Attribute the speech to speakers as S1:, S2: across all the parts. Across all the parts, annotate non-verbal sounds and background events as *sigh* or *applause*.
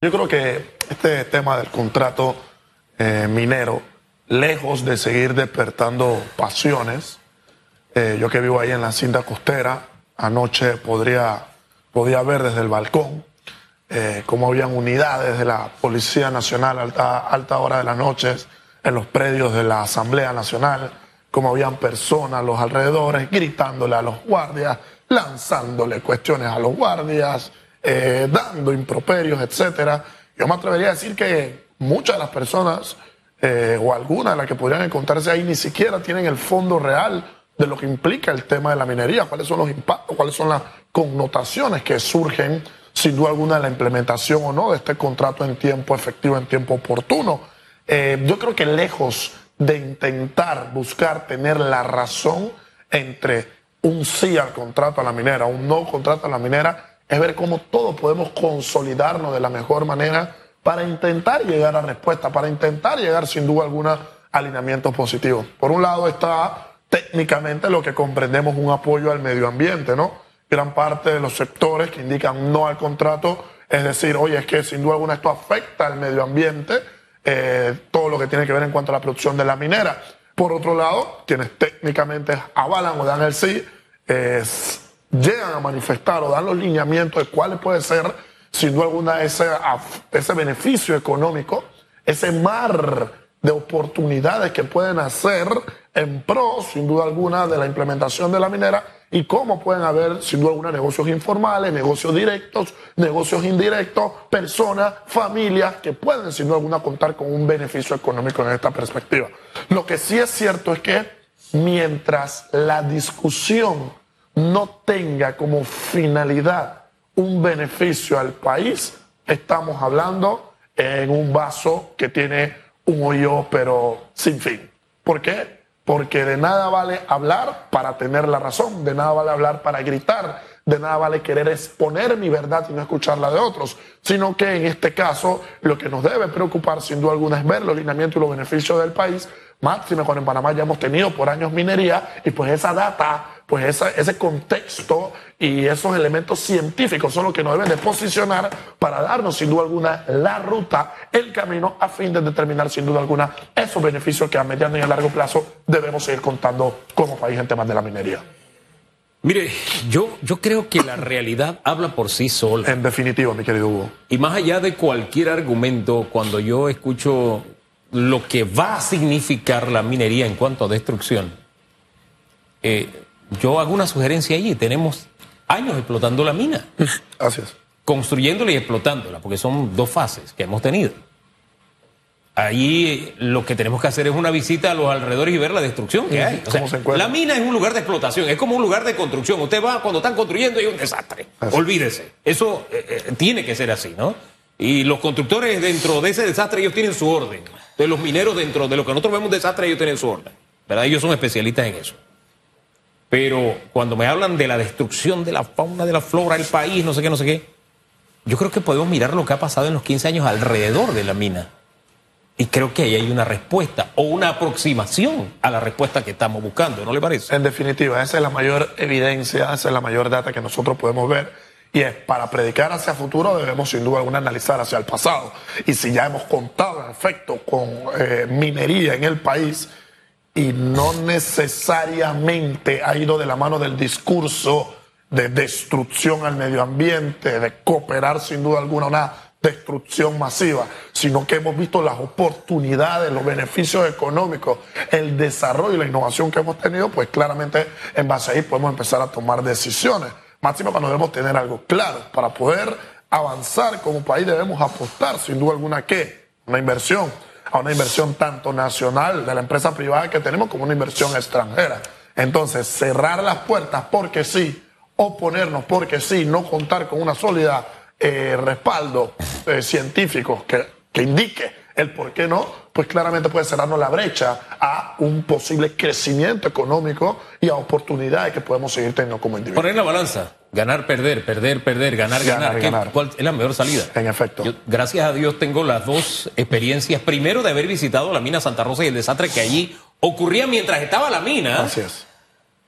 S1: Yo creo que este tema del contrato eh, minero, lejos de seguir despertando pasiones, eh, yo que vivo ahí en la cinta costera, anoche podría, podía ver desde el balcón eh, cómo habían unidades de la Policía Nacional a alta, hora de las noches en los predios de la Asamblea Nacional, cómo habían personas a los alrededores gritándole a los guardias, lanzándole cuestiones a los guardias, eh, dando improperios, etcétera. Yo me atrevería a decir que muchas de las personas, eh, o algunas de las que podrían encontrarse ahí, ni siquiera tienen el fondo real de lo que implica el tema de la minería, cuáles son los impactos, cuáles son las connotaciones que surgen, sin duda alguna, de la implementación o no de este contrato en tiempo efectivo, en tiempo oportuno. Eh, yo creo que lejos de intentar buscar tener la razón entre un sí al contrato a la minera, un no contrato a la minera, es ver cómo todos podemos consolidarnos de la mejor manera para intentar llegar a respuesta, para intentar llegar sin duda alguna a alineamientos positivos. Por un lado está técnicamente lo que comprendemos un apoyo al medio ambiente, ¿no? Gran parte de los sectores que indican no al contrato, es decir, oye, es que sin duda alguna esto afecta al medio ambiente, eh, todo lo que tiene que ver en cuanto a la producción de la minera. Por otro lado, quienes técnicamente avalan o dan el sí, es llegan a manifestar o dan los lineamientos de cuáles puede ser, sin duda alguna, ese, ese beneficio económico, ese mar de oportunidades que pueden hacer en pro, sin duda alguna, de la implementación de la minera y cómo pueden haber, sin duda alguna, negocios informales, negocios directos, negocios indirectos, personas, familias que pueden, sin duda alguna, contar con un beneficio económico en esta perspectiva. Lo que sí es cierto es que mientras la discusión no tenga como finalidad un beneficio al país, estamos hablando en un vaso que tiene un hoyo pero sin fin. ¿Por qué? Porque de nada vale hablar para tener la razón, de nada vale hablar para gritar, de nada vale querer exponer mi verdad y no escuchar la de otros, sino que en este caso lo que nos debe preocupar sin duda alguna es ver los lineamientos y los beneficios del país, máximo cuando en Panamá ya hemos tenido por años minería y pues esa data pues esa, ese contexto y esos elementos científicos son los que nos deben de posicionar para darnos sin duda alguna la ruta, el camino a fin de determinar sin duda alguna esos beneficios que a mediano y a largo plazo debemos seguir contando como país en temas de la minería.
S2: Mire, yo, yo creo que la realidad habla por sí sola.
S1: En definitivo, mi querido Hugo.
S2: Y más allá de cualquier argumento, cuando yo escucho lo que va a significar la minería en cuanto a destrucción, eh, yo hago una sugerencia allí. Tenemos años explotando la mina. *laughs*
S1: Gracias.
S2: Construyéndola y explotándola, porque son dos fases que hemos tenido. Ahí lo que tenemos que hacer es una visita a los alrededores y ver la destrucción que hay. la mina es un lugar de explotación, es como un lugar de construcción. Usted va cuando están construyendo y hay un desastre. Olvídese. Eso eh, eh, tiene que ser así, ¿no? Y los constructores dentro de ese desastre ellos tienen su orden. Entonces los mineros dentro de lo que nosotros vemos desastre ellos tienen su orden. ¿Verdad? Ellos son especialistas en eso. Pero cuando me hablan de la destrucción de la fauna, de la flora del país, no sé qué, no sé qué, yo creo que podemos mirar lo que ha pasado en los 15 años alrededor de la mina. Y creo que ahí hay una respuesta o una aproximación a la respuesta que estamos buscando, ¿no le parece?
S1: En definitiva, esa es la mayor evidencia, esa es la mayor data que nosotros podemos ver. Y es, para predicar hacia el futuro debemos sin duda alguna analizar hacia el pasado. Y si ya hemos contado en efecto con eh, minería en el país, y no necesariamente ha ido de la mano del discurso de destrucción al medio ambiente, de cooperar sin duda alguna una destrucción masiva, sino que hemos visto las oportunidades, los beneficios económicos, el desarrollo y la innovación que hemos tenido, pues claramente en base a ahí podemos empezar a tomar decisiones. Máximo cuando debemos tener algo claro. Para poder avanzar como país debemos apostar sin duda alguna que una inversión a una inversión tanto nacional de la empresa privada que tenemos como una inversión extranjera. Entonces, cerrar las puertas porque sí, oponernos porque sí, no contar con una sólida eh, respaldo eh, científico que, que indique el por qué no, pues claramente puede cerrarnos la brecha a un posible crecimiento económico y a oportunidades que podemos seguir teniendo como individuos.
S2: Poner la balanza. Ganar, perder, perder, perder, ganar, ganar. ¿Cuál es la mejor salida?
S1: En efecto.
S2: gracias a Dios tengo las dos experiencias. Primero de haber visitado la mina Santa Rosa y el desastre que allí ocurría mientras estaba la mina.
S1: Es.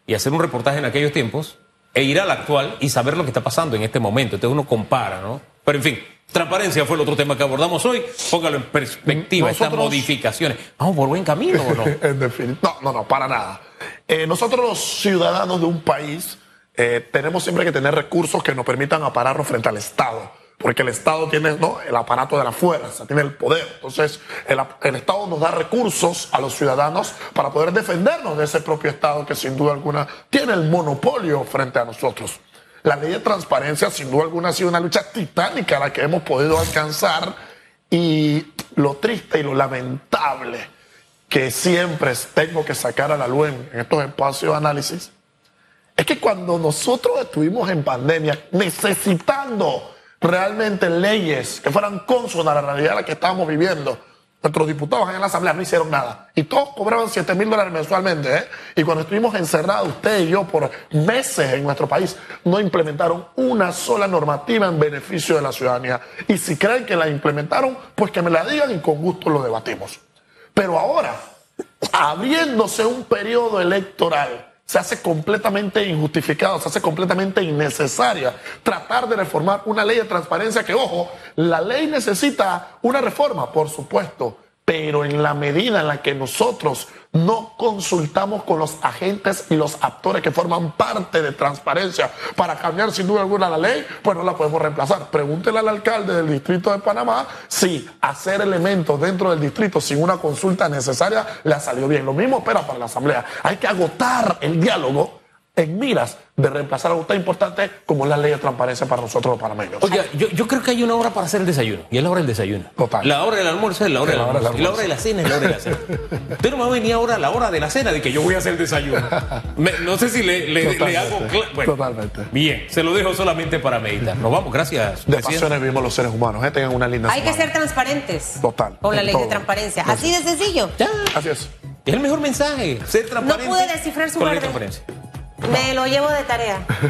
S2: Y hacer un reportaje en aquellos tiempos e ir al actual y saber lo que está pasando en este momento. Entonces uno compara, ¿no? Pero en fin, Transparencia fue el otro tema que abordamos hoy. Póngalo en perspectiva, estas modificaciones. ¿Vamos por buen camino o no? *laughs*
S1: no, no, no, para nada. Eh, nosotros los ciudadanos de un país eh, tenemos siempre que tener recursos que nos permitan apararnos frente al Estado. Porque el Estado tiene ¿no? el aparato de la fuerza, tiene el poder. Entonces, el, el Estado nos da recursos a los ciudadanos para poder defendernos de ese propio Estado que sin duda alguna tiene el monopolio frente a nosotros. La ley de transparencia, sin duda alguna, ha sido una lucha titánica la que hemos podido alcanzar y lo triste y lo lamentable que siempre tengo que sacar a la luz en, estos espacios de análisis es que cuando nosotros estuvimos en pandemia necesitando realmente leyes que fueran consonas a la realidad en la que estábamos viviendo, Nuestros diputados en la Asamblea no hicieron nada. Y todos cobraban 7 mil dólares mensualmente. ¿eh? Y cuando estuvimos encerrados, usted y yo, por meses en nuestro país, no implementaron una sola normativa en beneficio de la ciudadanía. Y si creen que la implementaron, pues que me la digan y con gusto lo debatimos. Pero ahora, abriéndose un periodo electoral, se hace completamente injustificado, se hace completamente innecesaria tratar de reformar una ley de transparencia que, ojo, la ley necesita una reforma, por supuesto, pero en la medida en la que nosotros no consultamos con los agentes y los actores que forman parte de transparencia para cambiar sin duda alguna la ley, pues no la podemos reemplazar. Pregúntele al alcalde del distrito de Panamá si hacer elementos dentro del distrito sin una consulta necesaria le ha salido bien. Lo mismo espera para la Asamblea. Hay que agotar el diálogo en miras de reemplazar algo tan importante como la ley de transparencia para nosotros los panameños.
S2: Oiga, yo, yo, creo que hay una hora para hacer el desayuno, y es la hora del desayuno.
S1: Total.
S2: La hora del almuerzo es la hora, del almuerzo, y la hora de la cena es la hora de la cena. *laughs* Usted no me va a venir ahora a la hora de la cena de que yo voy a hacer el desayuno. no sé si le, le, hago
S1: bueno, Totalmente.
S2: Bien, se lo dejo solamente para meditar. Nos vamos, gracias.
S1: De pasiones vivimos los seres humanos, ¿eh? tengan una linda
S3: Hay que ser transparentes.
S1: Total.
S3: Con la ley de transparencia. Así de sencillo.
S2: Ya.
S1: Así es.
S2: Es el mejor mensaje, ser transparente.
S3: No pude descifrar su
S2: con la ley de transparencia.
S3: Me lo llevo de tarea. *laughs*